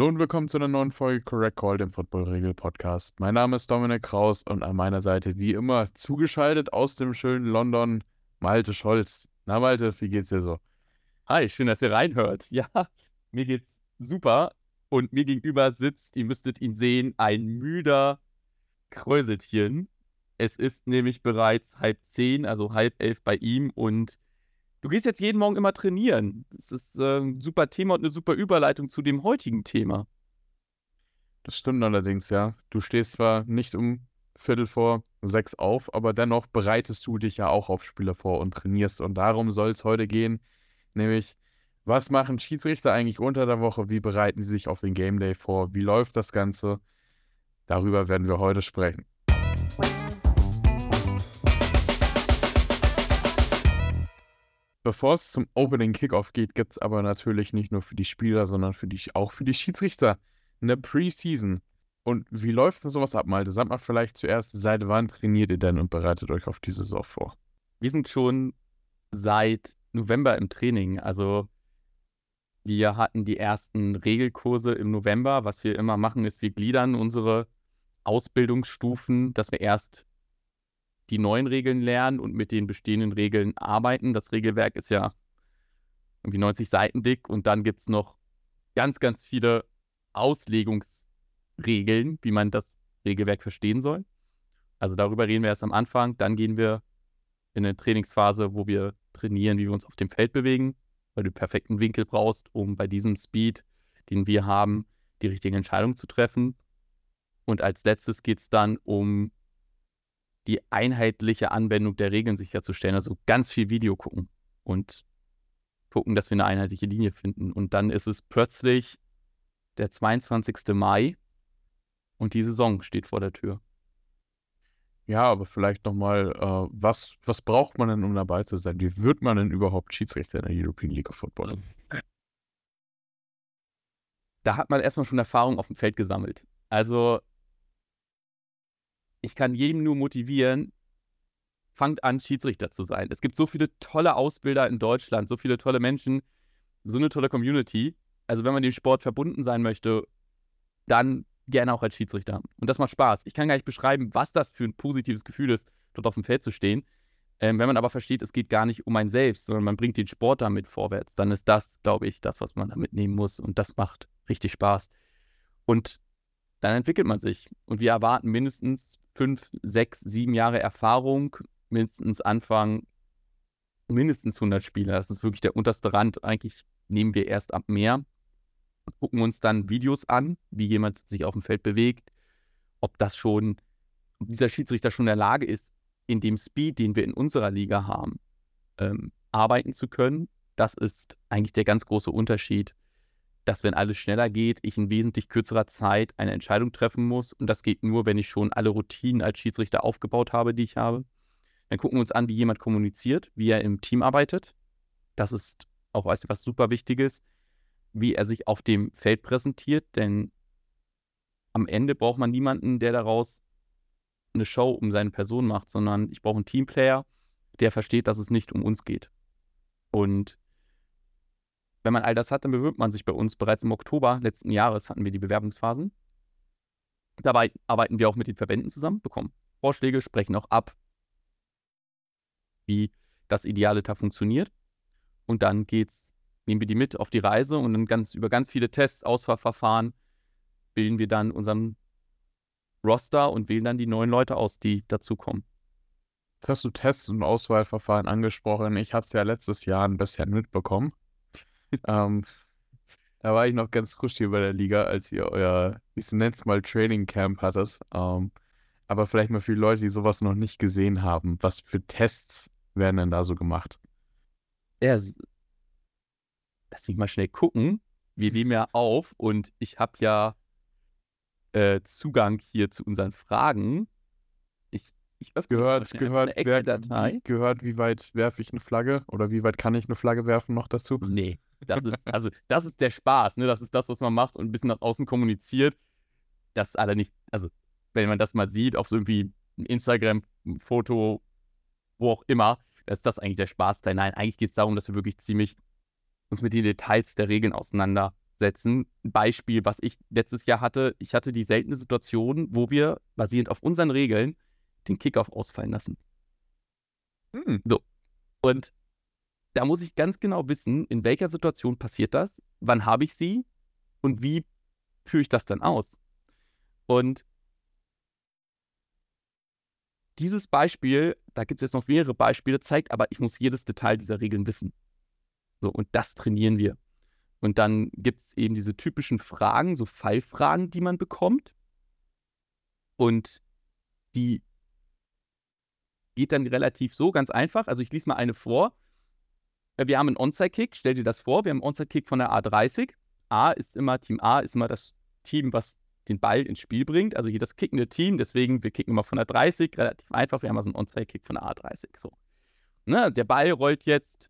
Hallo und willkommen zu einer neuen Folge Correct Call, dem Football-Regel-Podcast. Mein Name ist Dominik Kraus und an meiner Seite wie immer zugeschaltet aus dem schönen London Malte Scholz. Na Malte, wie geht's dir so? Hi, schön, dass ihr reinhört. Ja, mir geht's super und mir gegenüber sitzt, ihr müsstet ihn sehen, ein müder Kräuseltieren. Es ist nämlich bereits halb zehn, also halb elf bei ihm und Du gehst jetzt jeden Morgen immer trainieren. Das ist ein super Thema und eine super Überleitung zu dem heutigen Thema. Das stimmt allerdings, ja. Du stehst zwar nicht um Viertel vor sechs auf, aber dennoch bereitest du dich ja auch auf Spiele vor und trainierst. Und darum soll es heute gehen, nämlich was machen Schiedsrichter eigentlich unter der Woche? Wie bereiten sie sich auf den Game Day vor? Wie läuft das Ganze? Darüber werden wir heute sprechen. Bevor es zum Opening Kickoff geht, gibt es aber natürlich nicht nur für die Spieler, sondern für die, auch für die Schiedsrichter eine Preseason. Und wie läuft denn sowas ab, Malte? Sagt mal vielleicht zuerst, seit wann trainiert ihr denn und bereitet euch auf die Saison vor? Wir sind schon seit November im Training. Also wir hatten die ersten Regelkurse im November. Was wir immer machen, ist, wir gliedern unsere Ausbildungsstufen, dass wir erst die neuen Regeln lernen und mit den bestehenden Regeln arbeiten. Das Regelwerk ist ja irgendwie 90 Seiten dick und dann gibt es noch ganz, ganz viele Auslegungsregeln, wie man das Regelwerk verstehen soll. Also darüber reden wir erst am Anfang. Dann gehen wir in eine Trainingsphase, wo wir trainieren, wie wir uns auf dem Feld bewegen, weil du perfekten Winkel brauchst, um bei diesem Speed, den wir haben, die richtige Entscheidung zu treffen. Und als letztes geht es dann um die einheitliche Anwendung der Regeln sicherzustellen. Also ganz viel Video gucken und gucken, dass wir eine einheitliche Linie finden. Und dann ist es plötzlich der 22. Mai und die Saison steht vor der Tür. Ja, aber vielleicht nochmal, äh, was, was braucht man denn, um dabei zu sein? Wie wird man denn überhaupt Schiedsrichter in der European League of Football? Da hat man erstmal schon Erfahrung auf dem Feld gesammelt. Also ich kann jedem nur motivieren, fangt an, Schiedsrichter zu sein. Es gibt so viele tolle Ausbilder in Deutschland, so viele tolle Menschen, so eine tolle Community. Also wenn man dem Sport verbunden sein möchte, dann gerne auch als Schiedsrichter. Und das macht Spaß. Ich kann gar nicht beschreiben, was das für ein positives Gefühl ist, dort auf dem Feld zu stehen. Ähm, wenn man aber versteht, es geht gar nicht um ein Selbst, sondern man bringt den Sport damit vorwärts, dann ist das, glaube ich, das, was man da mitnehmen muss. Und das macht richtig Spaß. Und dann entwickelt man sich. Und wir erwarten mindestens fünf, sechs, sieben Jahre Erfahrung, mindestens Anfang, mindestens 100 Spieler. Das ist wirklich der unterste Rand. Eigentlich nehmen wir erst ab mehr, gucken uns dann Videos an, wie jemand sich auf dem Feld bewegt, ob das schon, ob dieser Schiedsrichter schon in der Lage ist, in dem Speed, den wir in unserer Liga haben, ähm, arbeiten zu können. Das ist eigentlich der ganz große Unterschied dass wenn alles schneller geht, ich in wesentlich kürzerer Zeit eine Entscheidung treffen muss. Und das geht nur, wenn ich schon alle Routinen als Schiedsrichter aufgebaut habe, die ich habe. Dann gucken wir uns an, wie jemand kommuniziert, wie er im Team arbeitet. Das ist auch weißt du, was super Wichtiges, wie er sich auf dem Feld präsentiert, denn am Ende braucht man niemanden, der daraus eine Show um seine Person macht, sondern ich brauche einen Teamplayer, der versteht, dass es nicht um uns geht. Und wenn man all das hat, dann bewirbt man sich bei uns. Bereits im Oktober letzten Jahres hatten wir die Bewerbungsphasen. Dabei arbeiten wir auch mit den Verbänden zusammen, bekommen Vorschläge, sprechen auch ab, wie das ideale da funktioniert. Und dann geht's, nehmen wir die mit auf die Reise und dann ganz über ganz viele Tests, Auswahlverfahren bilden wir dann unseren Roster und wählen dann die neuen Leute aus, die dazukommen. Jetzt hast du Tests und Auswahlverfahren angesprochen. Ich habe es ja letztes Jahr ein bisschen mitbekommen ähm, da war ich noch ganz frisch hier bei der Liga, als ihr euer, ich nenne es mal Training Camp hattet. Ähm, aber vielleicht mal für die Leute, die sowas noch nicht gesehen haben, was für Tests werden denn da so gemacht? Ja, lass mich mal schnell gucken. Wir nehmen ja auf und ich habe ja äh, Zugang hier zu unseren Fragen. Ich öffne gehört, gehört, wer, Datei. gehört, wie weit werfe ich eine Flagge oder wie weit kann ich eine Flagge werfen noch dazu? Nee, das ist, also, das ist der Spaß, ne? Das ist das, was man macht und ein bisschen nach außen kommuniziert. Das alle nicht, also, wenn man das mal sieht, auf so irgendwie ein Instagram-Foto, wo auch immer, ist das eigentlich der Spaßteil. Nein, eigentlich geht es darum, dass wir wirklich ziemlich uns mit den Details der Regeln auseinandersetzen setzen. Ein Beispiel, was ich letztes Jahr hatte, ich hatte die seltene Situation, wo wir basierend auf unseren Regeln den Kickoff ausfallen lassen. Hm. So. Und da muss ich ganz genau wissen, in welcher Situation passiert das, wann habe ich sie und wie führe ich das dann aus. Und dieses Beispiel, da gibt es jetzt noch mehrere Beispiele, zeigt aber, ich muss jedes Detail dieser Regeln wissen. So, und das trainieren wir. Und dann gibt es eben diese typischen Fragen, so Fallfragen, die man bekommt. Und die geht dann relativ so, ganz einfach. Also ich lese mal eine vor. Äh, wir haben einen Onside-Kick, stell dir das vor, wir haben einen Onside-Kick von der A30. A ist immer, Team A ist immer das Team, was den Ball ins Spiel bringt. Also hier das kickende Team, deswegen, wir kicken immer von der 30, relativ einfach. Wir haben also einen Onside-Kick von der A30. So. Ne, der Ball rollt jetzt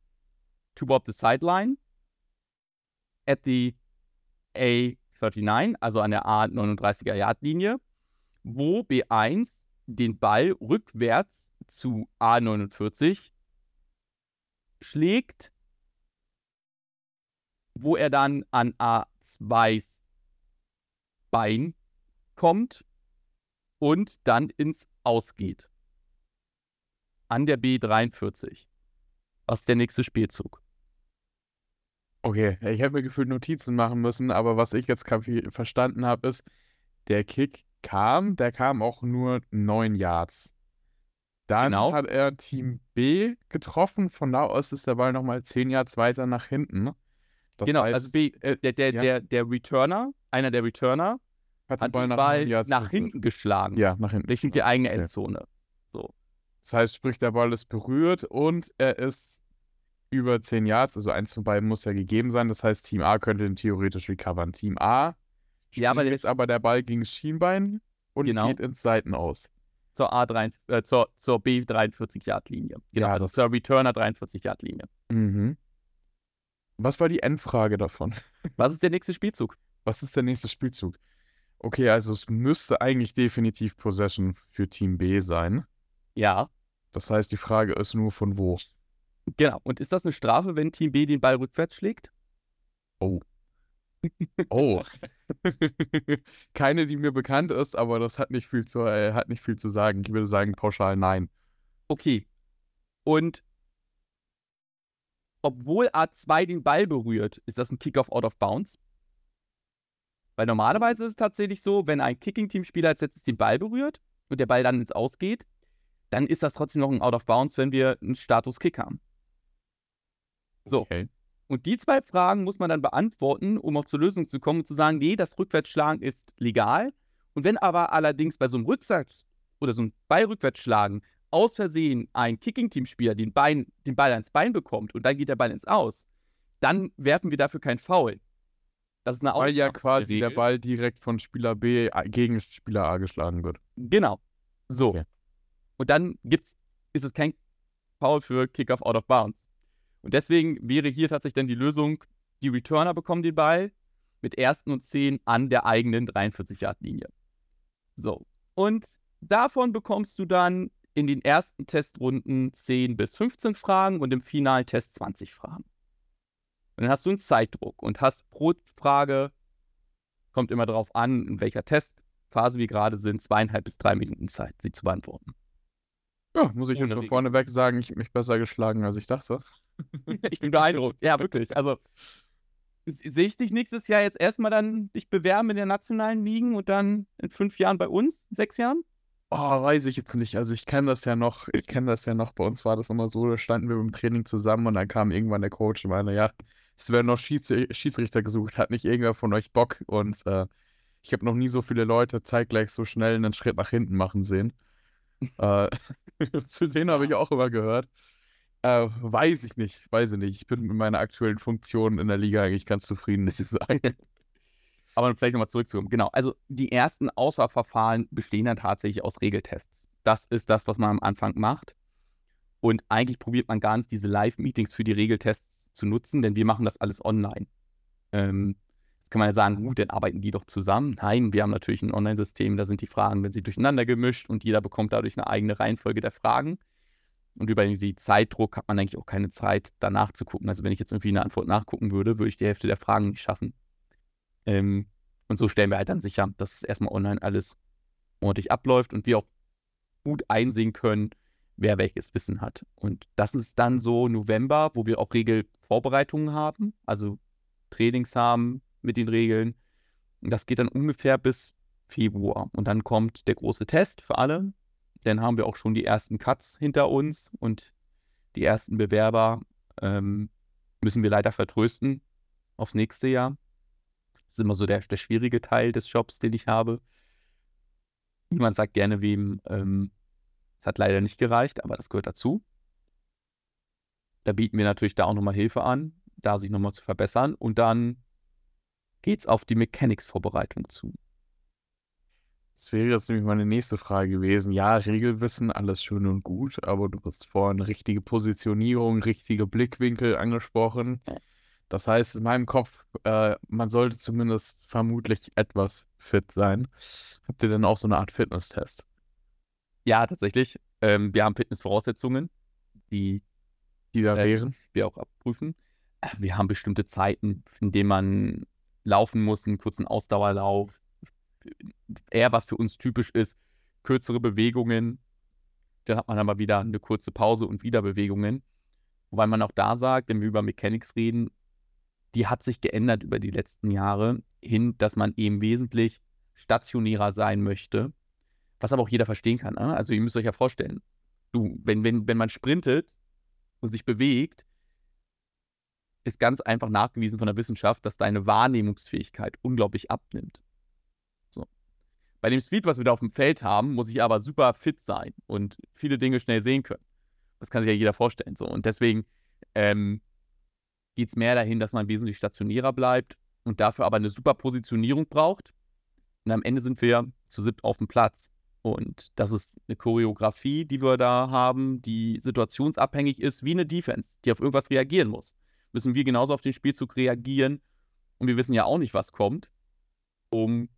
toward the sideline at the A39, also an der A39er Yardlinie, wo B1 den Ball rückwärts zu A49 schlägt, wo er dann an A2 Bein kommt und dann ins Ausgeht. An der B43. Was ist der nächste Spielzug? Okay, ich hätte mir gefühlt Notizen machen müssen, aber was ich jetzt verstanden habe, ist, der Kick kam, der kam auch nur 9 Yards. Dann Genau. hat er Team B getroffen, von da aus ist der Ball nochmal 10 Yards weiter nach hinten. Das genau, also heißt, B, äh, der, der, ja. der, der Returner, einer der Returner, hat hat den Ball den nach, Ball 9 Yards nach zurückgeführt. hinten geschlagen. Ja, nach hinten. Richtung die eigene. Endzone. So. Das heißt, sprich, der Ball ist berührt und er ist über 10 Yards, also eins von beiden muss ja gegeben sein. Das heißt, Team A könnte ihn theoretisch recovern. Team A Ja, aber jetzt aber der Ball gegen das Schienbein und Genau. geht ins Seitenaus. Zur A3, äh, zur, zur B43-Yard-Linie. Genau, Ja, also zur Returner 43-Yard-Linie. Mhm. Was war die Endfrage davon? Was ist der nächste Spielzug? Was ist der nächste Spielzug? Okay, also es müsste eigentlich definitiv Possession für Team B sein. Ja, Das heißt, die Frage ist nur von wo. genau. Und ist das eine Strafe, wenn Team B den Ball rückwärts schlägt? Oh. Oh. Keine, die mir bekannt ist, aber das hat nicht viel zu, äh, hat nicht viel zu sagen. Ich würde sagen pauschal nein. Okay. Und obwohl A2 den Ball berührt, ist das ein Kickoff out of bounds? Weil normalerweise ist es tatsächlich so, wenn ein Kicking-Team-Spieler als letztes den Ball berührt und der Ball dann ins Ausgeht, dann ist das trotzdem noch ein out of bounds, wenn wir einen Status Kick haben. So. Okay. Und die zwei Fragen muss man dann beantworten, um auch zur Lösung zu kommen und zu sagen, nee, das Rückwärtsschlagen ist legal. Und wenn aber allerdings bei so einem Rücksatz oder so einem Ballrückwärtsschlagen aus Versehen ein Kicking-Team-Spieler den, Bein, den Ball ans Bein bekommt und dann geht der Ball ins Aus, dann werfen wir dafür kein Foul. Das ist eine Weil ja quasi der Regel. Ball direkt von Spieler B a- gegen Spieler A geschlagen wird. Genau. So. Okay. Und dann gibt's, ist es kein Foul für Kickoff out of bounds. Und deswegen wäre hier tatsächlich dann die Lösung, die Returner bekommen den Ball mit ersten und zehn an der eigenen 43-Yard-Linie. So. Und davon bekommst du dann in den ersten Testrunden 10 bis 15 Fragen und im finalen Test 20 Fragen. Und dann hast du einen Zeitdruck und hast pro Frage, kommt immer darauf an, in welcher Testphase wir gerade sind, zweieinhalb bis drei Minuten Zeit, sie zu beantworten. Ja, muss ich jetzt schon Regel. vorneweg sagen, ich habe mich besser geschlagen, als ich dachte. ich bin beeindruckt. Ja, wirklich. Also sehe ich dich nächstes Jahr jetzt erstmal dann dich bewerben in der nationalen Ligen und dann in fünf Jahren bei uns, in sechs Jahren? Oh, weiß ich jetzt nicht. Also ich kenne das ja noch, ich kenne das ja noch, bei uns war das immer so, da standen wir beim Training zusammen und dann kam irgendwann der Coach und meinte, ja, es werden noch Schieds Schiedsrichter gesucht, hat nicht irgendwer von euch Bock? Und äh, ich habe noch nie so viele Leute zeitgleich so schnell einen Schritt nach hinten machen sehen. äh, zu denen habe ich auch immer gehört. Äh, weiß ich nicht, weiß ich nicht. Ich bin mit meiner aktuellen Funktion in der Liga eigentlich ganz zufrieden, muss ich sagen. Aber vielleicht nochmal zurückzukommen. Genau, also die ersten Auswahlverfahren bestehen dann tatsächlich aus Regeltests. Das ist das, was man am Anfang macht. Und eigentlich probiert man gar nicht diese Live-Meetings für die Regeltests zu nutzen, denn wir machen das alles online. Ähm, jetzt kann man ja sagen, gut, dann arbeiten die doch zusammen. Nein, wir haben natürlich ein Online-System, da sind die Fragen, wenn sie durcheinander gemischt und jeder bekommt dadurch eine eigene Reihenfolge der Fragen. Und über die Zeitdruck hat man eigentlich auch keine Zeit, danach zu gucken. Also wenn ich jetzt irgendwie eine Antwort nachgucken würde, würde ich die Hälfte der Fragen nicht schaffen. Ähm, und so stellen wir halt dann sicher, dass es erstmal online alles ordentlich abläuft und wir auch gut einsehen können, wer welches Wissen hat. Und das ist dann so November, wo wir auch Regelvorbereitungen haben, also Trainings haben mit den Regeln. Und das geht dann ungefähr bis Februar. Und dann kommt der große Test für alle. Dann haben wir auch schon die ersten Cuts hinter uns und die ersten Bewerber ähm, müssen wir leider vertrösten aufs nächste Jahr. Das ist immer so der, der schwierige Teil des Jobs, den ich habe. Niemand sagt gerne wem, ähm, es hat leider nicht gereicht, aber das gehört dazu. Da bieten wir natürlich da auch nochmal Hilfe an, da sich nochmal zu verbessern. Und dann geht es auf die Mechanics-Vorbereitung zu. Das wäre jetzt nämlich meine nächste Frage gewesen. Ja, Regelwissen, alles schön und gut, aber du hast vorhin richtige Positionierung, richtige Blickwinkel angesprochen. Das heißt, in meinem Kopf, äh, man sollte zumindest vermutlich etwas fit sein. Habt ihr denn auch so eine Art Fitnesstest? Ja, tatsächlich. Ähm, wir haben Fitnessvoraussetzungen, die, die da äh, wären. wir auch abprüfen. Äh, wir haben bestimmte Zeiten, in denen man laufen muss, einen kurzen Ausdauerlauf. Eher was für uns typisch ist, kürzere Bewegungen. Dann hat man aber wieder eine kurze Pause und wieder Bewegungen. Wobei man auch da sagt, wenn wir über Mechanics reden, die hat sich geändert über die letzten Jahre hin, dass man eben wesentlich stationärer sein möchte, was aber auch jeder verstehen kann. Ne? Also ihr müsst euch ja vorstellen, du, wenn, wenn, wenn man sprintet und sich bewegt, ist ganz einfach nachgewiesen von der Wissenschaft, dass deine Wahrnehmungsfähigkeit unglaublich abnimmt. Bei dem Speed, was wir da auf dem Feld haben, muss ich aber super fit sein und viele Dinge schnell sehen können. Das kann sich ja jeder vorstellen. So. Und deswegen ähm, geht es mehr dahin, dass man wesentlich stationärer bleibt und dafür aber eine super Positionierung braucht. Und am Ende sind wir zu siebt auf dem Platz. Und das ist eine Choreografie, die wir da haben, die situationsabhängig ist, wie eine Defense, die auf irgendwas reagieren muss. Müssen wir genauso auf den Spielzug reagieren. Und wir wissen ja auch nicht, was kommt, um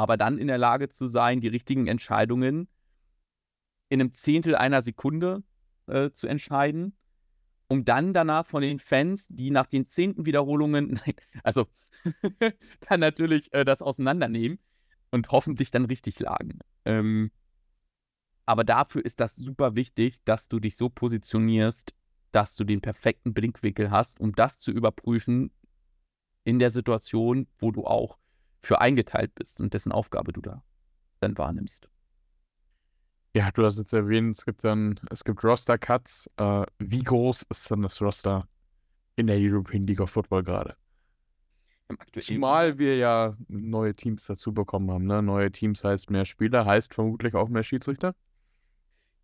aber dann in der Lage zu sein, die richtigen Entscheidungen in einem Zehntel einer Sekunde äh, zu entscheiden um dann danach von den Fans, die nach den zehnten Wiederholungen, nein, also dann natürlich äh, das auseinandernehmen und hoffentlich dann richtig lagen. Ähm, aber dafür ist das super wichtig, dass du dich so positionierst, dass du den perfekten Blinkwinkel hast, um das zu überprüfen in der Situation, wo du auch für eingeteilt bist und dessen Aufgabe du da dann wahrnimmst. Ja, du hast jetzt erwähnt, es gibt dann, es gibt Roster-Cuts. Äh, wie groß ist denn das Roster in der European League of Football gerade? Zumal wir ja neue Teams dazu bekommen haben. Ne? Neue Teams heißt mehr Spieler, heißt vermutlich auch mehr Schiedsrichter.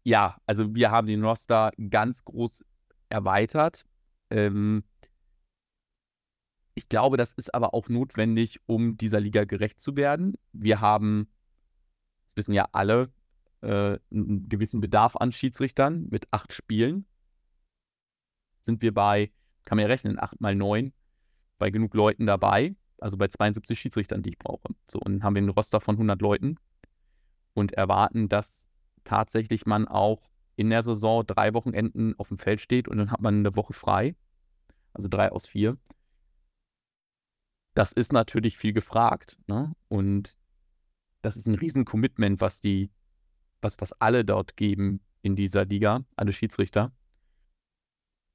Ja, also wir haben den Roster ganz groß erweitert. Ähm, ich glaube, das ist aber auch notwendig, um dieser Liga gerecht zu werden. Wir haben, das wissen ja alle, äh, einen gewissen Bedarf an Schiedsrichtern mit acht Spielen. Sind wir bei, kann man ja rechnen, acht mal neun, bei genug Leuten dabei, also bei 72 Schiedsrichtern, die ich brauche. So, und dann haben wir einen Roster von 100 Leuten und erwarten, dass tatsächlich man auch in der Saison drei Wochenenden auf dem Feld steht und dann hat man eine Woche frei. Also drei aus vier. Das ist natürlich viel gefragt. Ne? Und das ist ein Riesen-Commitment, was die was, was alle dort geben in dieser Liga, alle Schiedsrichter.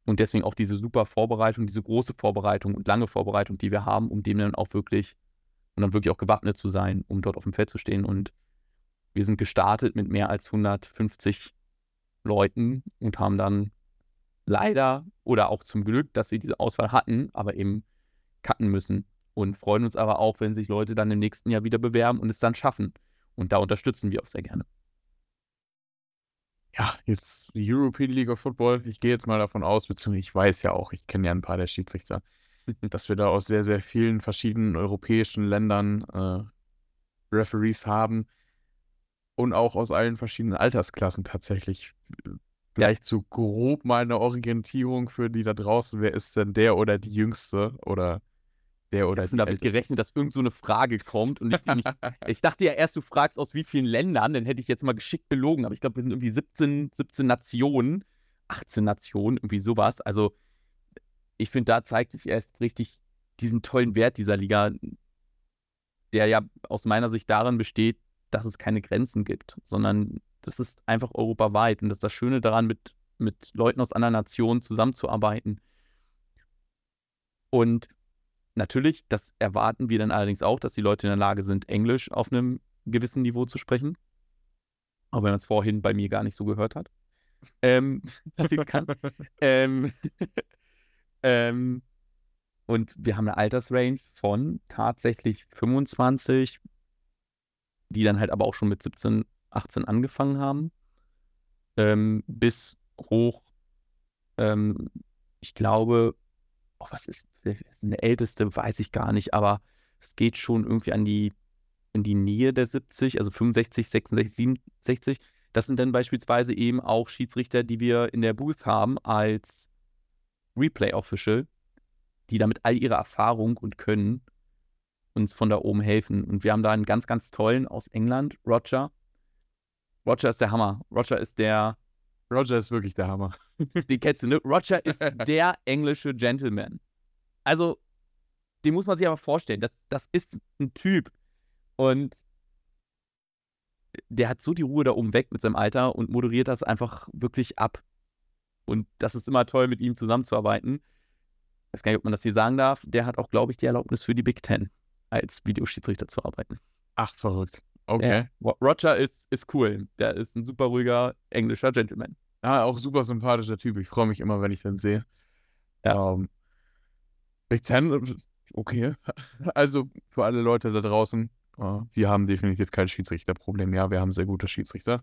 Und deswegen auch diese super Vorbereitung, diese große Vorbereitung und lange Vorbereitung, die wir haben, um dem dann auch wirklich, und dann wirklich auch gewappnet zu sein, um dort auf dem Feld zu stehen. Und wir sind gestartet mit mehr als 150 Leuten und haben dann leider oder auch zum Glück, dass wir diese Auswahl hatten, aber eben cutten müssen. Und freuen uns aber auch, wenn sich Leute dann im nächsten Jahr wieder bewerben und es dann schaffen. Und da unterstützen wir auch sehr gerne ja, jetzt die European League of Football. Ich gehe jetzt mal davon aus, beziehungsweise ich weiß ja auch, ich kenne ja ein paar der Schiedsrichter, dass wir da aus sehr, sehr vielen verschiedenen europäischen Ländern äh, Referees haben und auch aus allen verschiedenen Altersklassen tatsächlich. Vielleicht so grob mal eine Orientierung für die da draußen. Wer ist denn der oder die Jüngste oder der oder ich damit gerechnet, dass irgend so eine Frage kommt. Und ich, nicht, ich, dachte ja erst, du fragst aus wie vielen Ländern, dann hätte ich jetzt mal geschickt belogen. Aber ich glaube, wir sind irgendwie 17, 17 Nationen, 18 Nationen, irgendwie sowas. Also ich finde, da zeigt sich erst richtig diesen tollen Wert dieser Liga. der ja aus meiner Sicht darin besteht, dass es keine Grenzen gibt, sondern das ist einfach europaweit. Und das ist das Schöne daran, mit, mit Leuten aus anderen Nationen zusammenzuarbeiten. Und natürlich, das erwarten wir dann allerdings auch, dass die Leute in der Lage sind, Englisch auf einem gewissen Niveau zu sprechen. Auch wenn man es vorhin bei mir gar nicht so gehört hat. Ähm, dass ich es kann. ähm, ähm, und wir haben eine Altersrange von tatsächlich 25, die dann halt aber auch schon mit 17, 18 angefangen haben, ähm, bis hoch, ähm, ich glaube, oh, was ist, eine älteste, weiß ich gar nicht, aber es geht schon irgendwie an die, in die Nähe der 70, also 65, 66, 67. Das sind dann beispielsweise eben auch Schiedsrichter, die wir in der Booth haben als Replay Official, die damit all ihre Erfahrung und Können uns von da oben helfen. Und wir haben da einen ganz, ganz tollen aus England, Roger. Roger ist der Hammer. Roger ist der. Roger ist wirklich der Hammer. Die kennst du, ne? Roger ist der englische Gentleman. Also, den muss man sich aber vorstellen. Das, das ist ein Typ. Und der hat so die Ruhe da oben weg mit seinem Alter und moderiert das einfach wirklich ab. Und das ist immer toll, mit ihm zusammenzuarbeiten. Ich weiß gar nicht, ob man das hier sagen darf. Der hat auch, glaube ich, die Erlaubnis für die Big Ten als Videoschiedsrichter zu arbeiten. Ach, verrückt. Okay. Ja, Roger ist, ist cool. Der ist ein super ruhiger englischer Gentleman. Ja, auch super sympathischer Typ. Ich freue mich immer, wenn ich den sehe. Ja. Ähm, Big Ten, okay. Also für alle Leute da draußen, uh, wir haben definitiv kein Schiedsrichterproblem. Ja, wir haben sehr gute Schiedsrichter.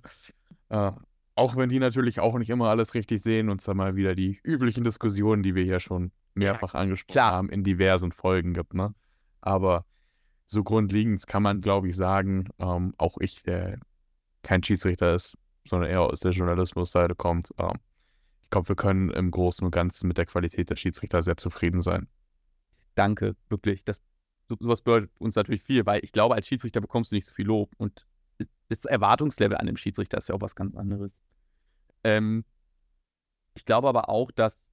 Uh, auch wenn die natürlich auch nicht immer alles richtig sehen und es dann mal wieder die üblichen Diskussionen, die wir hier schon mehrfach ja, angesprochen klar. haben, in diversen Folgen gibt. Ne? Aber so grundlegend kann man, glaube ich, sagen, ähm, auch ich, der kein Schiedsrichter ist, sondern eher aus der Journalismusseite kommt, ähm, ich glaube, wir können im Großen und Ganzen mit der Qualität der Schiedsrichter sehr zufrieden sein. Danke, wirklich. Das, sowas bedeutet uns natürlich viel, weil ich glaube, als Schiedsrichter bekommst du nicht so viel Lob und das Erwartungslevel an dem Schiedsrichter ist ja auch was ganz anderes. Ähm, ich glaube aber auch, dass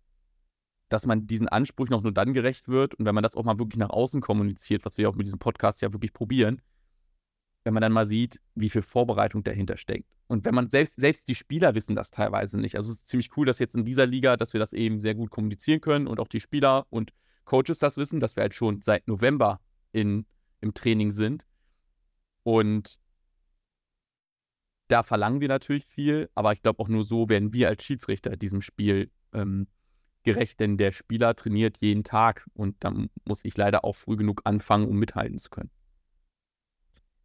dass man diesen Ansprüchen auch nur dann gerecht wird und wenn man das auch mal wirklich nach außen kommuniziert, was wir auch mit diesem Podcast ja wirklich probieren, wenn man dann mal sieht, wie viel Vorbereitung dahinter steckt. Und wenn man selbst, selbst die Spieler wissen das teilweise nicht. Also es ist ziemlich cool, dass jetzt in dieser Liga, dass wir das eben sehr gut kommunizieren können und auch die Spieler und Coaches das wissen, dass wir halt schon seit November in, im Training sind. Und da verlangen wir natürlich viel, aber ich glaube auch nur so werden wir als Schiedsrichter diesem Spiel ähm, gerecht, denn der Spieler trainiert jeden Tag und dann muss ich leider auch früh genug anfangen, um mithalten zu können.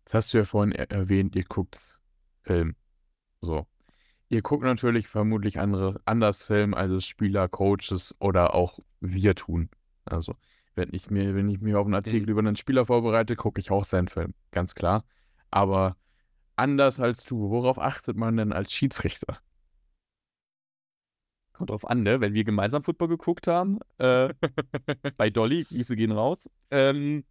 Jetzt hast du ja vorhin er erwähnt, ihr guckt Film. So. Ihr guckt natürlich vermutlich andere, anders Film, als Spieler, Coaches oder auch wir tun. Also, wenn ich mir, wenn ich mir auf einen Artikel mhm. über einen Spieler vorbereite, gucke ich auch seinen Film, ganz klar. Aber anders als du, worauf achtet man denn als Schiedsrichter? Kommt drauf an, ne? Wenn wir gemeinsam Football geguckt haben, äh, bei Dolly, Grüße gehen raus, ähm,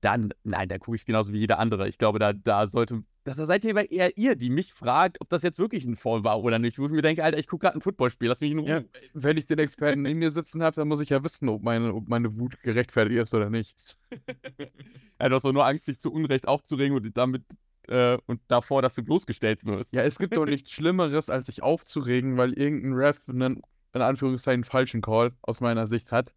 dann, nein, da gucke ich genauso wie jeder andere. Ich glaube, da, da sollte, da seid ihr eher ihr, die mich fragt, ob das jetzt wirklich ein Fall war oder nicht. Wo ich mir denke, Alter, ich gucke gerade ein Footballspiel, lass mich in Ruhe. Ja, wenn ich den Experten neben mir sitzen habe, dann muss ich ja wissen, ob meine, ob meine Wut gerechtfertigt ist oder nicht. ja, du hast doch nur Angst, dich zu Unrecht aufzuregen und damit äh, und davor, dass du bloßgestellt wirst. Ja, es gibt doch nichts Schlimmeres, als sich aufzuregen, weil irgendein Ref einen, in Anführungszeichen, falschen Call aus meiner Sicht hat.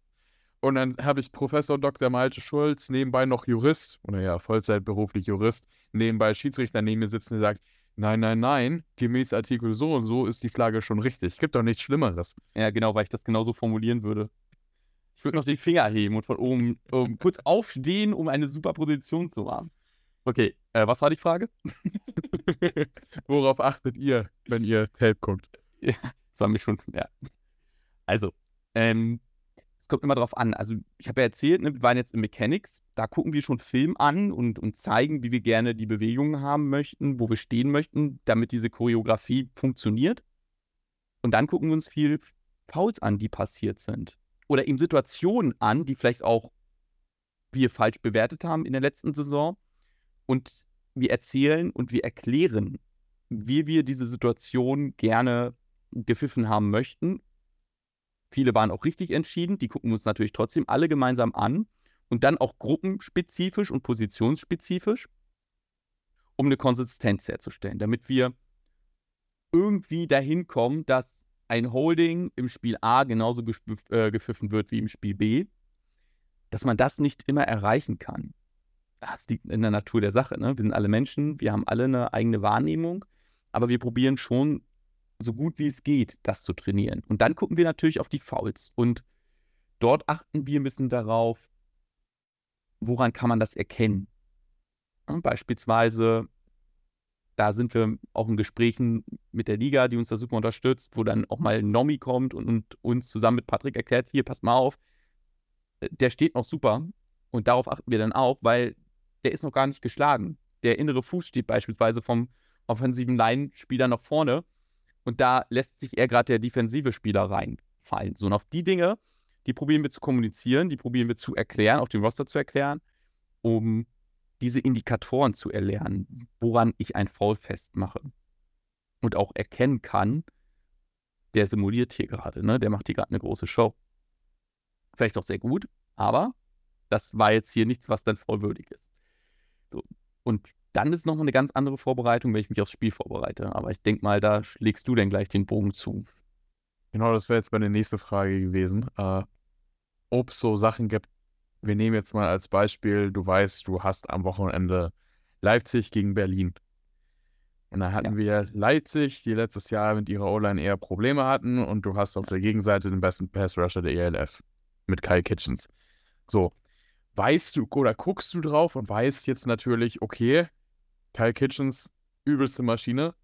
Und dann habe ich Professor Dr. Malte Schulz, nebenbei noch Jurist, oder ja, Vollzeitberuflich Jurist, nebenbei Schiedsrichter neben mir sitzen, der sagt, nein, nein, nein, gemäß Artikel so und so ist die Flagge schon richtig. Gibt doch nichts Schlimmeres. Ja, genau, weil ich das genauso formulieren würde. Ich würde noch den Finger heben und von oben um, kurz aufstehen, um eine super Position zu haben. Okay, äh, was war die Frage? Worauf achtet ihr, wenn ihr Tape guckt? Ja, das war mir schon, ja. Also, ähm, es kommt immer darauf an. Also, ich habe ja erzählt, ne, wir waren jetzt in Mechanics. Da gucken wir schon Film an und, und zeigen, wie wir gerne die Bewegungen haben möchten, wo wir stehen möchten, damit diese Choreografie funktioniert. Und dann gucken wir uns viel Fouls an, die passiert sind. Oder eben Situationen an, die vielleicht auch wir falsch bewertet haben in der letzten Saison und wir erzählen und wir erklären, wie wir diese Situation gerne gepfiffen haben möchten. Viele waren auch richtig entschieden, die gucken uns natürlich trotzdem alle gemeinsam an und dann auch gruppenspezifisch und positionsspezifisch, um eine Konsistenz herzustellen, damit wir irgendwie dahin kommen, dass ein Holding im Spiel A genauso äh, gepfiffen wird wie im Spiel B, dass man das nicht immer erreichen kann. Das liegt in der Natur der Sache. Ne? Wir sind alle Menschen, wir haben alle eine eigene Wahrnehmung, aber wir probieren schon so gut wie es geht, das zu trainieren. Und dann gucken wir natürlich auf die Fouls. Und dort achten wir ein bisschen darauf, woran kann man das erkennen. Ja, beispielsweise, da sind wir auch in Gesprächen mit der Liga, die uns da super unterstützt, wo dann auch mal Nomi kommt und, und uns zusammen mit Patrick erklärt, hier, passt mal auf, äh, der steht noch super. Und darauf achten wir dann auch, weil der ist noch gar nicht geschlagen. Der innere Fuß steht beispielsweise vom offensiven Line-Spieler noch vorne und da lässt sich eher gerade der defensive Spieler reinfallen. So, und auf die Dinge, die probieren wir zu kommunizieren, die probieren wir zu erklären, auch dem Roster zu erklären, um diese Indikatoren zu erlernen, woran ich ein Foul festmache. Und auch erkennen kann, der simuliert hier gerade, ne? der macht hier gerade eine große Show. Vielleicht auch sehr gut, aber das war jetzt hier nichts, was dann vollwürdig ist. So. Und dann ist nochmal eine ganz andere Vorbereitung, wenn ich mich aufs Spiel vorbereite. Aber ich denke mal, da schlägst du dann gleich den Bogen zu. Genau, das wäre jetzt meine nächste Frage gewesen. Äh, ob es so Sachen gibt, wir nehmen jetzt mal als Beispiel, du weißt, du hast am Wochenende Leipzig gegen Berlin. Und dann hatten ja. wir Leipzig, die letztes Jahr mit ihrer O-Line eher Probleme hatten und du hast auf der Gegenseite den besten Pass-Rusher der ELF mit Kyle Kitchens. So, weißt du oder guckst du drauf und weißt jetzt natürlich, okay, Kyle Kitchens, übelste Maschine.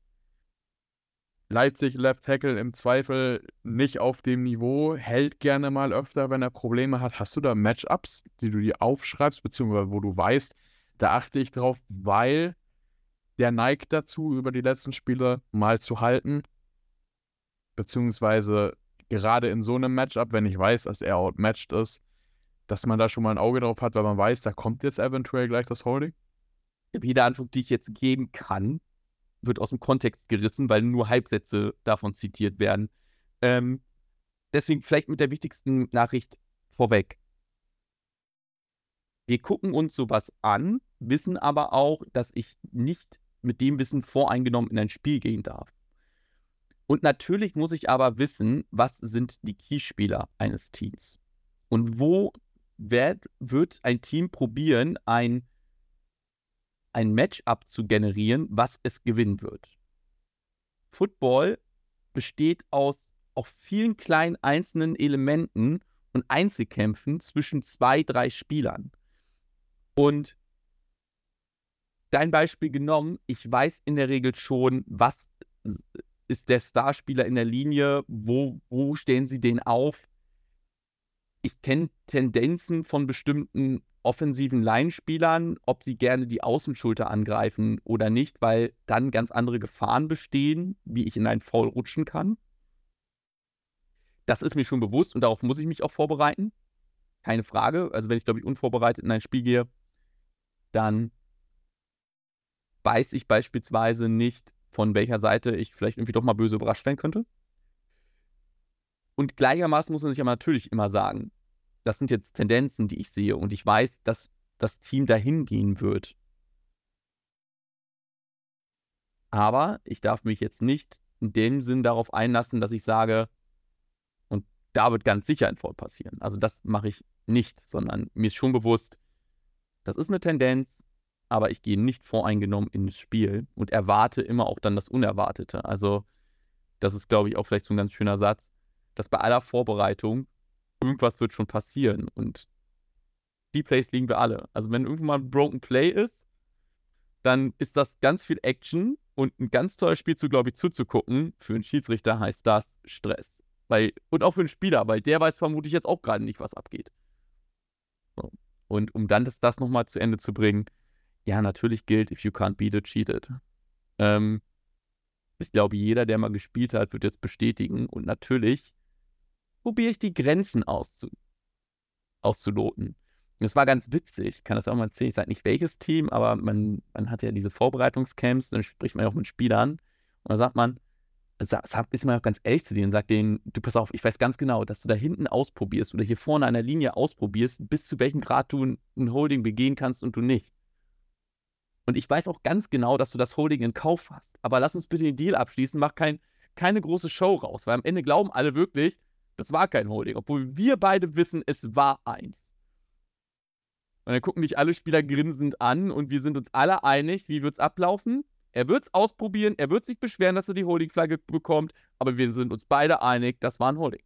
Leipzig Left Tackle im Zweifel nicht auf dem Niveau, hält gerne mal öfter, wenn er Probleme hat. Hast du da Matchups, die du dir aufschreibst, beziehungsweise wo du weißt, da achte ich drauf, weil der neigt dazu, über die letzten Spiele mal zu halten. Beziehungsweise gerade in so einem Matchup, wenn ich weiß, dass er outmatched ist, dass man da schon mal ein Auge drauf hat, weil man weiß, da kommt jetzt eventuell gleich das Holding? jede Antwort, die ich jetzt geben kann, wird aus dem Kontext gerissen, weil nur Halbsätze davon zitiert werden. Ähm, deswegen vielleicht mit der wichtigsten Nachricht vorweg. Wir gucken uns sowas an, wissen aber auch, dass ich nicht mit dem Wissen voreingenommen in ein Spiel gehen darf. Und natürlich muss ich aber wissen, was sind die Keyspieler eines Teams. Und wo wird, wird ein Team probieren, ein ein Matchup zu generieren, was es gewinnen wird. Football besteht aus auch vielen kleinen einzelnen Elementen und Einzelkämpfen zwischen zwei, drei Spielern. Und dein Beispiel genommen, ich weiß in der Regel schon, was ist der Starspieler in der Linie, wo, wo stellen sie den auf. Ich kenne Tendenzen von bestimmten offensiven Line-Spielern, ob sie gerne die Außenschulter angreifen oder nicht, weil dann ganz andere Gefahren bestehen, wie ich in einen Foul rutschen kann. Das ist mir schon bewusst und darauf muss ich mich auch vorbereiten. Keine Frage. Also wenn ich, glaube ich, unvorbereitet in ein Spiel gehe, dann weiß ich beispielsweise nicht, von welcher Seite ich vielleicht irgendwie doch mal böse überrascht werden könnte. Und gleichermaßen muss man sich aber natürlich immer sagen, das sind jetzt Tendenzen, die ich sehe und ich weiß, dass das Team dahin gehen wird. Aber ich darf mich jetzt nicht in dem Sinn darauf einlassen, dass ich sage, und da wird ganz sicher ein Fall passieren. Also das mache ich nicht, sondern mir ist schon bewusst, das ist eine Tendenz, aber ich gehe nicht voreingenommen ins Spiel und erwarte immer auch dann das Unerwartete. Also das ist, glaube ich, auch vielleicht so ein ganz schöner Satz, dass bei aller Vorbereitung irgendwas wird schon passieren. Und die Plays liegen wir alle. Also wenn irgendwann mal ein Broken Play ist, dann ist das ganz viel Action und ein ganz tolles Spiel zu, glaube ich, zuzugucken. Für einen Schiedsrichter heißt das Stress. Weil, und auch für einen Spieler, weil der weiß vermutlich jetzt auch gerade nicht, was abgeht. So. Und um dann das, das nochmal zu Ende zu bringen, ja, natürlich gilt, if you can't beat it, cheat it. Ähm, ich glaube, jeder, der mal gespielt hat, wird jetzt bestätigen. Und natürlich probiere ich die Grenzen auszu auszuloten. Das war ganz witzig, ich kann das auch mal erzählen. Ich sage nicht welches Team, aber man, man hat ja diese Vorbereitungscamps, dann spricht man ja auch mit Spielern und da sagt man, ist man auch ganz ehrlich zu denen und sagt denen, du pass auf, ich weiß ganz genau, dass du da hinten ausprobierst oder hier vorne an der Linie ausprobierst, bis zu welchem Grad du ein Holding begehen kannst und du nicht. Und ich weiß auch ganz genau, dass du das Holding in Kauf hast. Aber lass uns bitte den Deal abschließen, mach kein, keine große Show raus, weil am Ende glauben alle wirklich, das war kein Holding, obwohl wir beide wissen, es war eins. Und dann gucken dich alle Spieler grinsend an und wir sind uns alle einig, wie wird es ablaufen? Er wird es ausprobieren, er wird sich beschweren, dass er die Holding-Flagge bekommt, aber wir sind uns beide einig, das war ein Holding.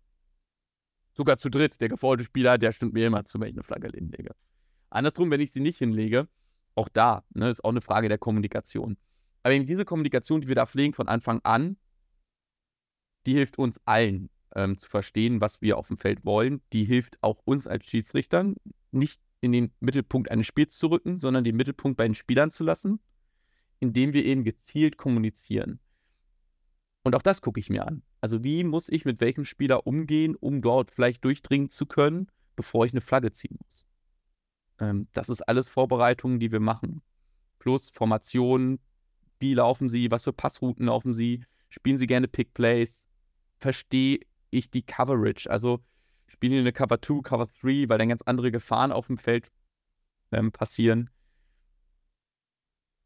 Sogar zu dritt. Der geforderte Spieler, der stimmt mir immer zu, wenn ich eine Flagge hinlege. Andersrum, wenn ich sie nicht hinlege, auch da, ne, ist auch eine Frage der Kommunikation. Aber eben diese Kommunikation, die wir da pflegen von Anfang an, die hilft uns allen ähm, zu verstehen, was wir auf dem Feld wollen. Die hilft auch uns als Schiedsrichtern, nicht in den Mittelpunkt eines Spiels zu rücken, sondern den Mittelpunkt bei den Spielern zu lassen indem wir eben gezielt kommunizieren. Und auch das gucke ich mir an. Also wie muss ich mit welchem Spieler umgehen, um dort vielleicht durchdringen zu können, bevor ich eine Flagge ziehen muss. Ähm, das ist alles Vorbereitungen, die wir machen. Plus Formationen, wie laufen sie, was für Passrouten laufen sie, spielen sie gerne Pick Plays, verstehe ich die Coverage, also spielen die eine Cover 2, Cover 3, weil dann ganz andere Gefahren auf dem Feld ähm, passieren.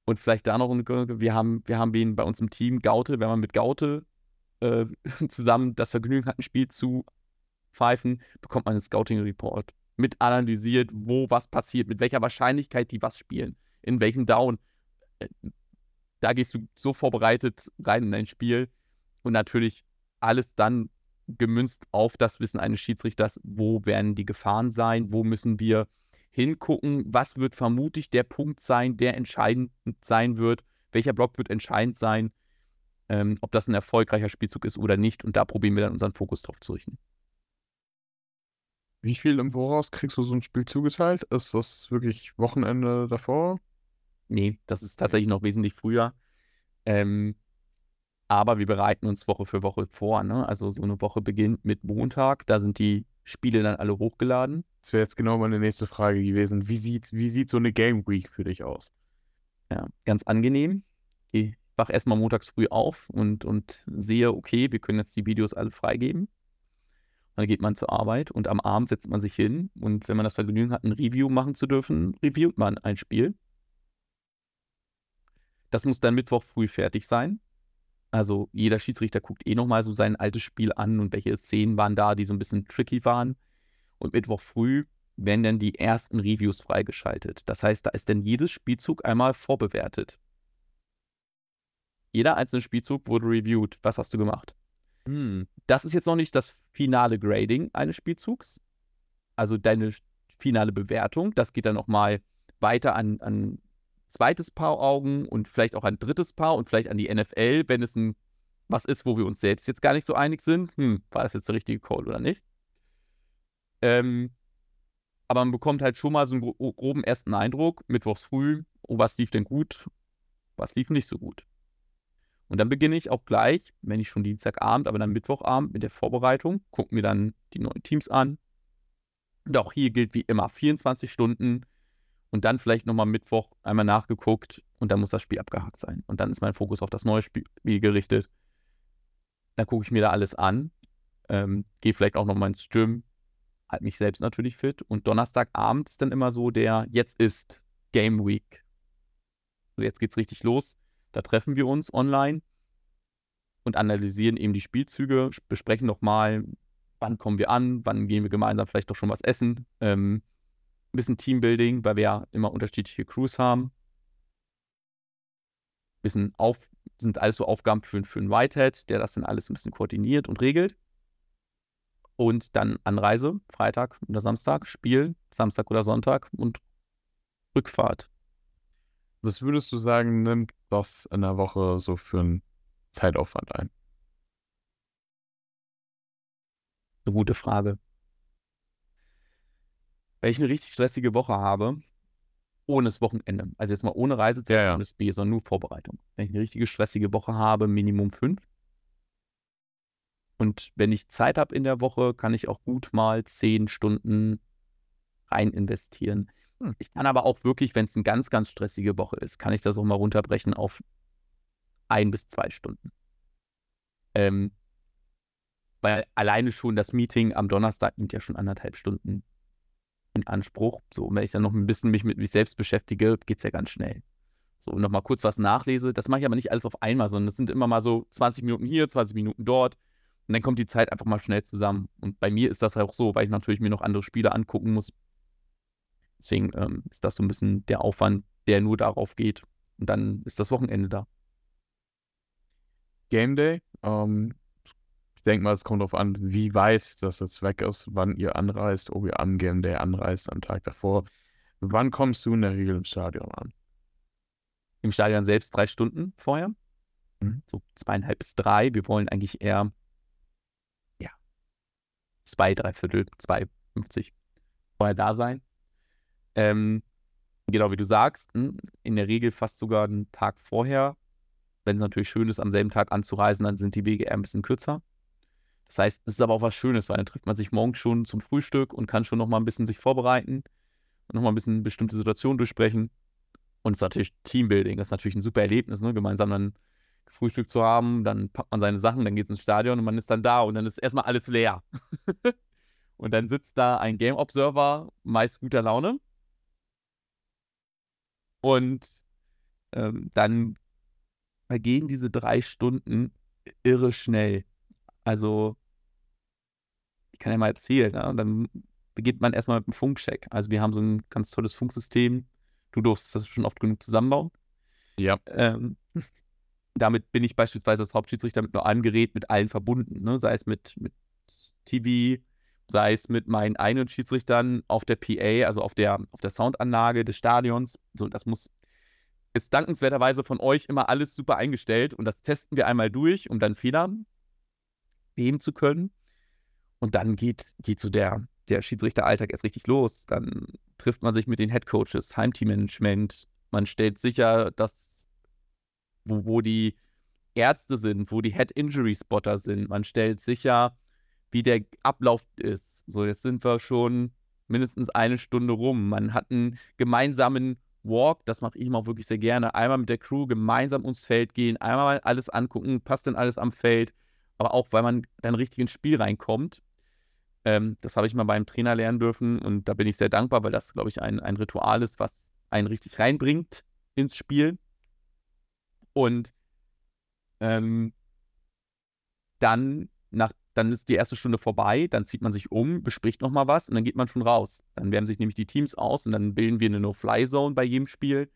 Und vielleicht da noch, wir haben, wir haben wen bei uns im Team, Gaute, wenn man mit Gaute äh, zusammen das Vergnügen hat, ein Spiel zu pfeifen, bekommt man einen Scouting-Report. Mit analysiert, wo was passiert, mit welcher Wahrscheinlichkeit die was spielen, in welchem Down. Äh, da gehst du so vorbereitet rein in dein Spiel und natürlich alles dann gemünzt auf das Wissen eines Schiedsrichters, wo werden die Gefahren sein, wo müssen wir hingucken, was wird vermutlich der Punkt sein, der entscheidend sein wird, welcher Block wird entscheidend sein, ähm, ob das ein erfolgreicher Spielzug ist oder nicht. Und da probieren wir dann unseren Fokus drauf zu richten. Wie viel im Voraus kriegst du so ein Spiel zugeteilt? Ist das wirklich Wochenende davor? Nee, das ist tatsächlich noch wesentlich früher. Ähm, aber wir bereiten uns Woche für Woche vor. Ne? Also so eine Woche beginnt mit Montag. Da sind die Spiele dann alle hochgeladen. Das wäre jetzt genau meine nächste Frage gewesen. Wie sieht, wie sieht so eine Game Week für dich aus? Ja, ganz angenehm. Ich wache erstmal montags früh auf und, und sehe, okay, wir können jetzt die Videos alle freigeben. Und dann geht man zur Arbeit und am Abend setzt man sich hin und wenn man das Vergnügen hat, ein Review machen zu dürfen, reviewt man ein Spiel. Das muss dann Mittwoch früh fertig sein. Also jeder Schiedsrichter guckt eh nochmal so sein altes Spiel an und welche Szenen waren da, die so ein bisschen tricky waren. Und Mittwoch früh werden dann die ersten Reviews freigeschaltet. Das heißt, da ist dann jedes Spielzug einmal vorbewertet. Jeder einzelne Spielzug wurde reviewed. Was hast du gemacht? Hm. Das ist jetzt noch nicht das finale Grading eines Spielzugs. Also deine finale Bewertung. Das geht dann nochmal weiter an, an zweites Paar Augen und vielleicht auch ein drittes Paar und vielleicht an die NFL, wenn es ein was ist, wo wir uns selbst jetzt gar nicht so einig sind. Hm, war das jetzt der richtige Call oder nicht? Ähm, aber man bekommt halt schon mal so einen groben ersten Eindruck, mittwochs früh, oh, was lief denn gut, was lief nicht so gut. Und dann beginne ich auch gleich, wenn ich schon Dienstagabend, aber dann Mittwochabend mit der Vorbereitung, gucke mir dann die neuen Teams an. Und auch hier gilt wie immer 24 Stunden und dann vielleicht nochmal Mittwoch einmal nachgeguckt und dann muss das Spiel abgehakt sein. Und dann ist mein Fokus auf das neue Spiel gerichtet. Dann gucke ich mir da alles an, ähm, gehe vielleicht auch nochmal ins Gym, halte mich selbst natürlich fit. Und Donnerstagabend ist dann immer so der, jetzt ist Game Week. So, jetzt geht's richtig los. Da treffen wir uns online und analysieren eben die Spielzüge, besprechen nochmal, wann kommen wir an, wann gehen wir gemeinsam vielleicht doch schon was essen. Ähm, bisschen Teambuilding, weil wir ja immer unterschiedliche Crews haben. Bisschen auf, sind alles so Aufgaben für, für einen Whitehead, der das dann alles ein bisschen koordiniert und regelt. Und dann Anreise, Freitag oder Samstag, Spiel, Samstag oder Sonntag und Rückfahrt. Was würdest du sagen, nimmt das in der Woche so für einen Zeitaufwand ein? Eine gute Frage. Wenn ich eine richtig stressige Woche habe, ohne das Wochenende, also jetzt mal ohne Reisezeit, Ja, ja. ohne Spiel, sondern nur Vorbereitung. Wenn ich eine richtige stressige Woche habe, Minimum fünf. Und wenn ich Zeit habe in der Woche, kann ich auch gut mal zehn Stunden rein investieren. Hm. Ich kann aber auch wirklich, wenn es eine ganz, ganz stressige Woche ist, kann ich das auch mal runterbrechen auf ein bis zwei Stunden. Ähm, weil alleine schon das Meeting am Donnerstag nimmt ja schon anderthalb Stunden in Anspruch. So, und wenn ich dann noch ein bisschen mich mit mich selbst beschäftige, geht es ja ganz schnell. So, nochmal kurz was nachlese. Das mache ich aber nicht alles auf einmal, sondern das sind immer mal so 20 Minuten hier, 20 Minuten dort. Und dann kommt die Zeit einfach mal schnell zusammen. Und bei mir ist das auch so, weil ich natürlich mir noch andere Spiele angucken muss. Deswegen ähm, ist das so ein bisschen der Aufwand, der nur darauf geht. Und dann ist das Wochenende da. Game Day. Ähm, ich denke mal, es kommt darauf an, wie weit das jetzt weg ist, wann ihr anreist, ob ihr am Game Day anreist, am Tag davor. Wann kommst du in der Regel im Stadion an? Im Stadion selbst drei Stunden vorher. Mhm. So zweieinhalb bis drei. Wir wollen eigentlich eher, ja, zwei, drei Viertel, zwei, fünfzig vorher da sein. Ähm, genau wie du sagst, hm, in der Regel fast sogar einen Tag vorher. Wenn es natürlich schön ist, am selben Tag anzureisen, dann sind die Wege eher ein bisschen kürzer. Das heißt, es ist aber auch was Schönes, weil dann trifft man sich morgens schon zum Frühstück und kann schon noch mal ein bisschen sich vorbereiten und noch mal ein bisschen bestimmte Situationen durchsprechen. Und es ist natürlich Teambuilding, das ist natürlich ein super Erlebnis, ne? gemeinsam dann Frühstück zu haben, dann packt man seine Sachen, dann geht es ins Stadion und man ist dann da und dann ist erstmal alles leer. und dann sitzt da ein Game Observer, meist guter Laune. Und ähm, dann vergehen diese drei Stunden irre schnell. Also, ich kann ja mal erzählen, ne? und dann beginnt man erstmal mit einem Funkcheck. Also, wir haben so ein ganz tolles Funksystem. Du durftest das schon oft genug zusammenbauen. Ja. Ähm, damit bin ich beispielsweise als Hauptschiedsrichter mit nur einem Gerät mit allen verbunden, ne? sei es mit, mit TV, sei es mit meinen eigenen Schiedsrichtern auf der PA, also auf der, auf der Soundanlage des Stadions. So, das muss ist dankenswerterweise von euch immer alles super eingestellt und das testen wir einmal durch, um dann Fehler beheben zu können. Und dann geht, geht so der, der Schiedsrichteralltag erst richtig los. Dann trifft man sich mit den Headcoaches, Heimteammanagement. Man stellt sicher, dass wo, wo die Ärzte sind, wo die Head-Injury-Spotter sind. Man stellt sicher, wie der Ablauf ist. So, jetzt sind wir schon mindestens eine Stunde rum. Man hat einen gemeinsamen Walk, das mache ich immer auch wirklich sehr gerne. Einmal mit der Crew gemeinsam ums Feld gehen, einmal alles angucken, passt denn alles am Feld, aber auch, weil man dann richtig ins Spiel reinkommt. Ähm, das habe ich mal beim Trainer lernen dürfen und da bin ich sehr dankbar, weil das, glaube ich, ein, ein Ritual ist, was einen richtig reinbringt ins Spiel. Und ähm, dann, nach, dann ist die erste Stunde vorbei, dann zieht man sich um, bespricht nochmal was und dann geht man schon raus. Dann wärmen sich nämlich die Teams aus und dann bilden wir eine No-Fly-Zone bei jedem Spiel.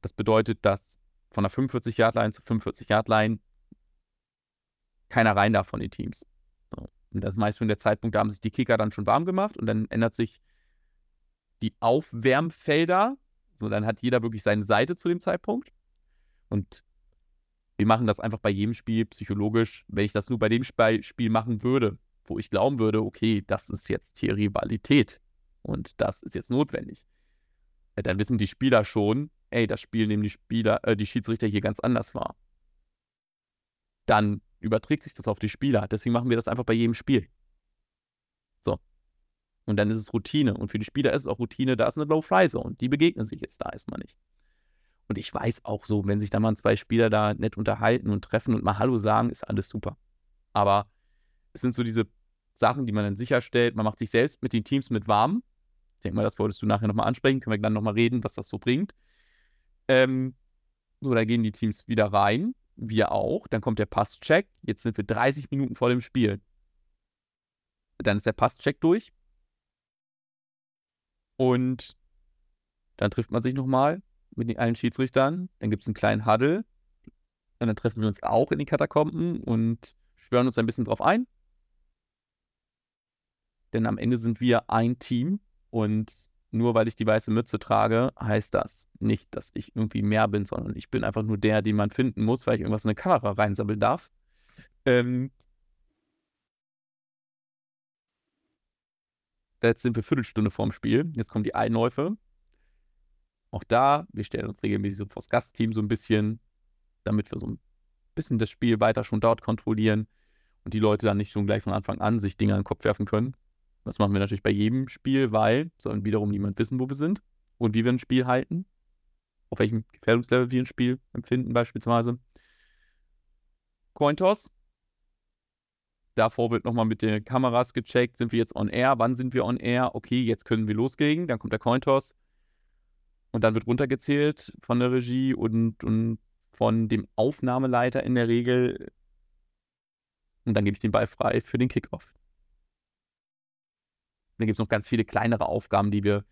Das bedeutet, dass von der 45-Yard-Line zu 45-Yard-Line keiner rein darf von den Teams. So. Und das ist meist schon der Zeitpunkt, da haben sich die Kicker dann schon warm gemacht und dann ändert sich die Aufwärmfelder. So, dann hat jeder wirklich seine Seite zu dem Zeitpunkt. Und wir machen das einfach bei jedem Spiel psychologisch. Wenn ich das nur bei dem Spiel machen würde, wo ich glauben würde, okay, das ist jetzt hier Rivalität und das ist jetzt notwendig, dann wissen die Spieler schon, ey, das Spiel nehmen die Spieler, äh, die Schiedsrichter hier ganz anders wahr. Dann überträgt sich das auf die Spieler. Deswegen machen wir das einfach bei jedem Spiel. So. Und dann ist es Routine. Und für die Spieler ist es auch Routine, da ist eine Low-Fly-Zone. Die begegnen sich jetzt da erstmal nicht. Und ich weiß auch so, wenn sich dann mal zwei Spieler da nett unterhalten und treffen und mal Hallo sagen, ist alles super. Aber es sind so diese Sachen, die man dann sicherstellt. Man macht sich selbst mit den Teams mit warm. Ich denke mal, das wolltest du nachher nochmal ansprechen. Können wir dann nochmal reden, was das so bringt. Ähm, so, da gehen die Teams wieder rein wir auch. Dann kommt der Passcheck. Jetzt sind wir 30 Minuten vor dem Spiel. Dann ist der Passcheck durch. Und dann trifft man sich nochmal mit den allen Schiedsrichtern. Dann gibt es einen kleinen Huddle. Und dann treffen wir uns auch in den Katakomben und schwören uns ein bisschen drauf ein. Denn am Ende sind wir ein Team und nur weil ich die weiße Mütze trage, heißt das nicht, dass ich irgendwie mehr bin, sondern ich bin einfach nur der, den man finden muss, weil ich irgendwas in eine Kamera reinsammeln darf. Ähm, jetzt sind wir Viertelstunde vorm Spiel. Jetzt kommen die Einläufe. Auch da, wir stellen uns regelmäßig so vors Gastteam so ein bisschen, damit wir so ein bisschen das Spiel weiter schon dort kontrollieren und die Leute dann nicht schon gleich von Anfang an sich Dinge an den Kopf werfen können. Das machen wir natürlich bei jedem Spiel, weil soll wiederum niemand wissen, wo wir sind und wie wir ein Spiel halten. Auf welchem Gefährdungslevel wir ein Spiel empfinden, beispielsweise. Cointoss. Davor wird nochmal mit den Kameras gecheckt, sind wir jetzt on air, wann sind wir on air, okay, jetzt können wir loslegen, dann kommt der Cointoss und dann wird runtergezählt von der Regie und, und von dem Aufnahmeleiter in der Regel und dann gebe ich den Ball frei für den Kickoff. Dann gibt es noch ganz viele kleinere Aufgaben, die wir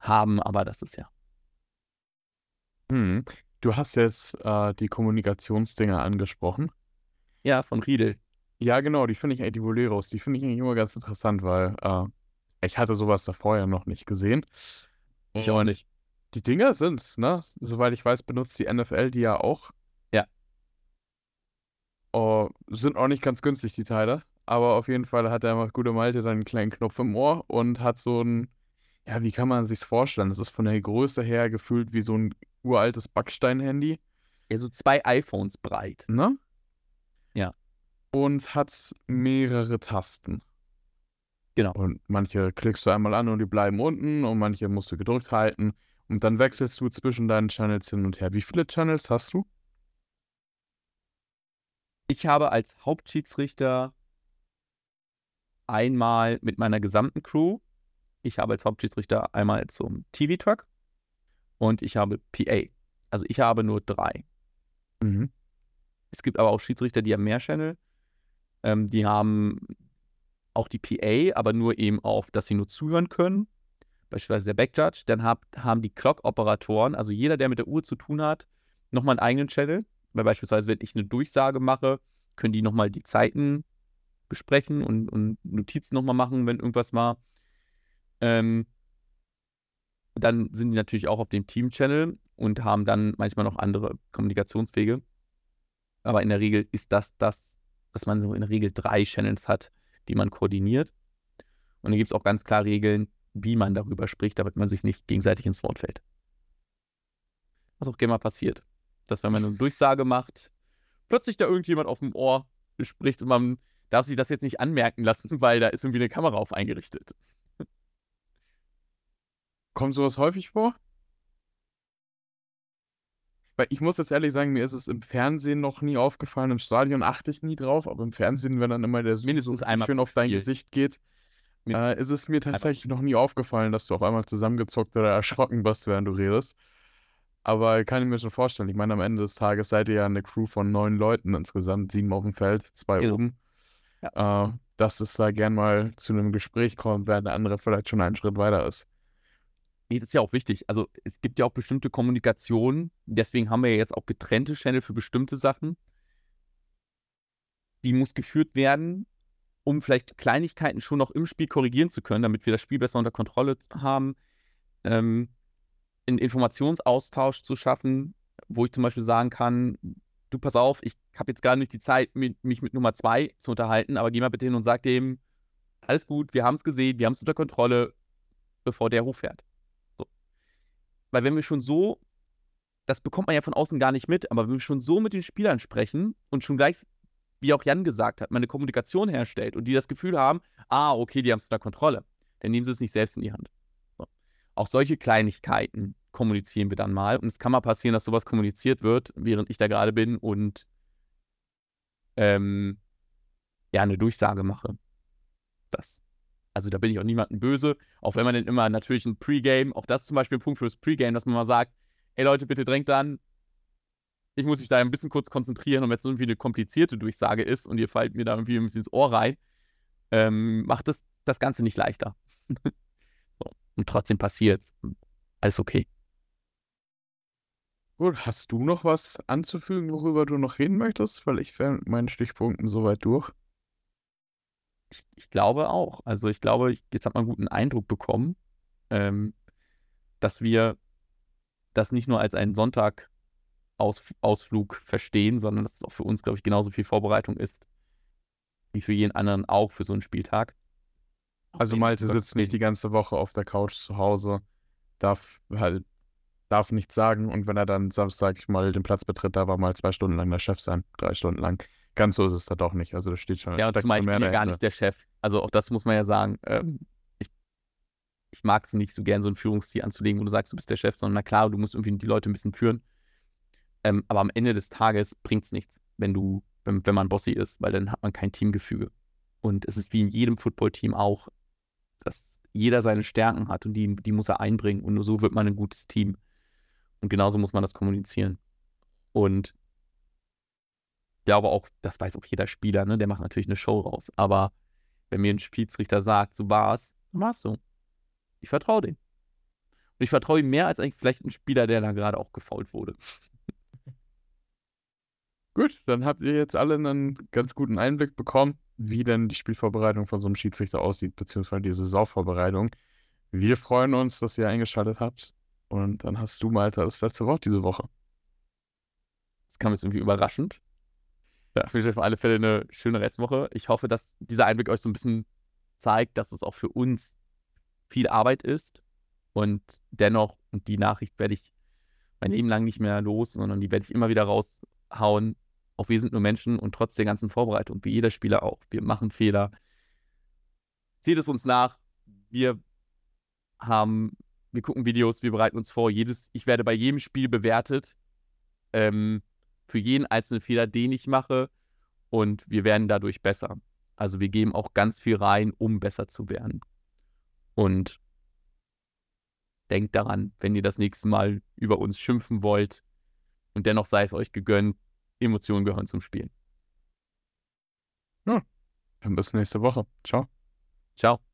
haben, aber das ist ja. Hm. Du hast jetzt äh, die Kommunikationsdinger angesprochen. Ja, von Riedel. Ja, genau, die finde ich, die Boleros, die finde ich eigentlich immer ganz interessant, weil äh, ich hatte sowas davor ja noch nicht gesehen. Ich auch nicht. Die Dinger sind, ne, soweit ich weiß, benutzt die NFL die ja auch. Ja. Oh, sind auch nicht ganz günstig, die Teile. Aber auf jeden Fall hat der gute Malte dann einen kleinen Knopf im Ohr und hat so ein, ja, wie kann man sich's vorstellen? Das ist von der Größe her gefühlt wie so ein uraltes Backstein-Handy. Ja, so zwei iPhones breit. Ne? Ja. Und hat mehrere Tasten. Genau. Und manche klickst du einmal an und die bleiben unten und manche musst du gedrückt halten. Und dann wechselst du zwischen deinen Channels hin und her. Wie viele Channels hast du? Ich habe als Hauptschiedsrichter einmal mit meiner gesamten Crew. Ich habe als Hauptschiedsrichter einmal zum TV-Truck und ich habe PA. Also ich habe nur drei. Mhm. Es gibt aber auch Schiedsrichter, die haben mehr Channel. Ähm, die haben auch die PA, aber nur eben auf, dass sie nur zuhören können. Beispielsweise der Backjudge. Dann hab, haben die Clock-Operatoren, also jeder, der mit der Uhr zu tun hat, nochmal einen eigenen Channel. Weil beispielsweise, wenn ich eine Durchsage mache, können die nochmal die Zeiten besprechen und, und Notizen nochmal machen, wenn irgendwas war. Ähm, dann sind die natürlich auch auf dem Team-Channel und haben dann manchmal noch andere Kommunikationswege. Aber in der Regel ist das das, dass man so in der Regel drei Channels hat, die man koordiniert. Und dann gibt es auch ganz klar Regeln, wie man darüber spricht, damit man sich nicht gegenseitig ins Wort fällt. Was auch gerne mal passiert. Dass wenn man eine Durchsage macht, plötzlich da irgendjemand auf dem Ohr spricht und man darf sich das jetzt nicht anmerken lassen, weil da ist irgendwie eine Kamera auf eingerichtet. Kommt sowas häufig vor? Weil ich muss jetzt ehrlich sagen, mir ist es im Fernsehen noch nie aufgefallen. Im Stadion achte ich nie drauf, aber im Fernsehen, wenn dann immer der Mindestens einmal schön auf dein. Gesicht geht, äh, ist es mir tatsächlich noch nie aufgefallen, dass du auf einmal zusammengezockt oder erschrocken bist, während du redest. Aber kann ich mir schon vorstellen. Ich meine, am Ende des Tages seid ihr ja eine Crew von neun Leuten insgesamt, sieben auf dem Feld, zwei Genau. oben. Äh, dass es da gern mal zu einem Gespräch kommt, während der andere vielleicht schon einen Schritt weiter ist. Nee, das ist ja auch wichtig. Also es gibt ja auch bestimmte Kommunikation. Deswegen haben wir ja jetzt auch getrennte Channel für bestimmte Sachen. Die muss geführt werden, um vielleicht Kleinigkeiten schon noch im Spiel korrigieren zu können, damit wir das Spiel besser unter Kontrolle haben. Ähm, einen Informationsaustausch zu schaffen, wo ich zum Beispiel sagen kann, du pass auf, ich habe jetzt gar nicht die Zeit, mich mit Nummer zwei zu unterhalten, aber geh mal bitte hin und sag dem, alles gut, wir haben es gesehen, wir haben es unter Kontrolle, bevor der hochfährt. So. Weil wenn wir schon so, das bekommt man ja von außen gar nicht mit, aber wenn wir schon so mit den Spielern sprechen und schon gleich, wie auch Jan gesagt hat, mal eine Kommunikation herstellt und die das Gefühl haben, ah, okay, die haben es unter Kontrolle, dann nehmen sie es nicht selbst in die Hand. So. Auch solche Kleinigkeiten kommunizieren wir dann mal. Und es kann mal passieren, dass sowas kommuniziert wird, während ich da gerade bin und ähm, ja, eine Durchsage mache. Das. Also da bin ich auch niemandem böse, auch wenn man dann immer natürlich ein Pre-Game, auch das ist zum Beispiel ein Punkt fürs Pre-Game, dass man mal sagt, ey Leute, bitte drängt an, ich muss mich da ein bisschen kurz konzentrieren und wenn es irgendwie eine komplizierte Durchsage ist und ihr fallt mir da irgendwie ein bisschen ins Ohr rein, ähm, macht das das Ganze nicht leichter. so. Und trotzdem passiert's. Alles okay. Gut, hast du noch was anzufügen, worüber du noch reden möchtest? Weil ich wäre mit meinen Stichpunkten soweit durch. Ich, ich glaube auch. Also ich glaube, jetzt hat man einen guten Eindruck bekommen, ähm, dass wir das nicht nur als einen Sonntag-Ausflug verstehen, sondern dass es auch für uns, glaube ich, genauso viel Vorbereitung ist, wie für jeden anderen auch für so einen Spieltag. Also Malte sitzt nicht die ganze Woche auf der Couch zu Hause, darf halt, darf nichts sagen und wenn er dann Samstag mal den Platz betritt, da war mal zwei Stunden lang der Chef sein, drei Stunden lang. Ganz so ist es da doch nicht. Also da steht schon, Ja, zumal ich bin ja gar nicht der Chef. Also auch das muss man ja sagen. Ähm, ich, ich mag es nicht so gern, so ein Führungsstil anzulegen, wo du sagst, du bist der Chef, sondern na klar, du musst irgendwie die Leute ein bisschen führen. Ähm, aber am Ende des Tages bringt es nichts, wenn du, wenn, wenn man Bossy ist, weil dann hat man kein Teamgefüge. Und es ist wie in jedem Footballteam auch, dass jeder seine Stärken hat und die, die muss er einbringen. Und nur so wird man ein gutes Team. Und genauso muss man das kommunizieren. Und ich glaube auch, das weiß auch jeder Spieler, ne? Der macht natürlich eine Show raus. Aber wenn mir ein Schiedsrichter sagt, so war's, dann war's so. Ich vertraue dem. Und ich vertraue ihm mehr als eigentlich vielleicht ein Spieler, der da gerade auch gefault wurde. Gut, dann habt ihr jetzt alle einen ganz guten Einblick bekommen, wie denn die Spielvorbereitung von so einem Schiedsrichter aussieht, beziehungsweise die Saisonvorbereitung. Wir freuen uns, dass ihr eingeschaltet habt. Und dann hast du, Malta, das letzte Wort diese Woche. Das kam jetzt irgendwie überraschend. Ja, ich wünsche euch auf alle Fälle eine schöne Restwoche. Ich hoffe, dass dieser Einblick euch so ein bisschen zeigt, dass es auch für uns viel Arbeit ist. Und dennoch, und die Nachricht werde ich mein Leben lang nicht mehr los, sondern die werde ich immer wieder raushauen. Auch wir sind nur Menschen und trotz der ganzen Vorbereitung, wie jeder Spieler auch, wir machen Fehler. Seht es uns nach. Wir haben, wir gucken Videos, wir bereiten uns vor. Jedes, ich werde bei jedem Spiel bewertet. Ähm, für jeden einzelnen Fehler, den ich mache. Und wir werden dadurch besser. Also wir geben auch ganz viel rein, um besser zu werden. Und denkt daran, wenn ihr das nächste Mal über uns schimpfen wollt und dennoch sei es euch gegönnt, Emotionen gehören zum Spiel. Ja, dann bis nächste Woche. Ciao. Ciao.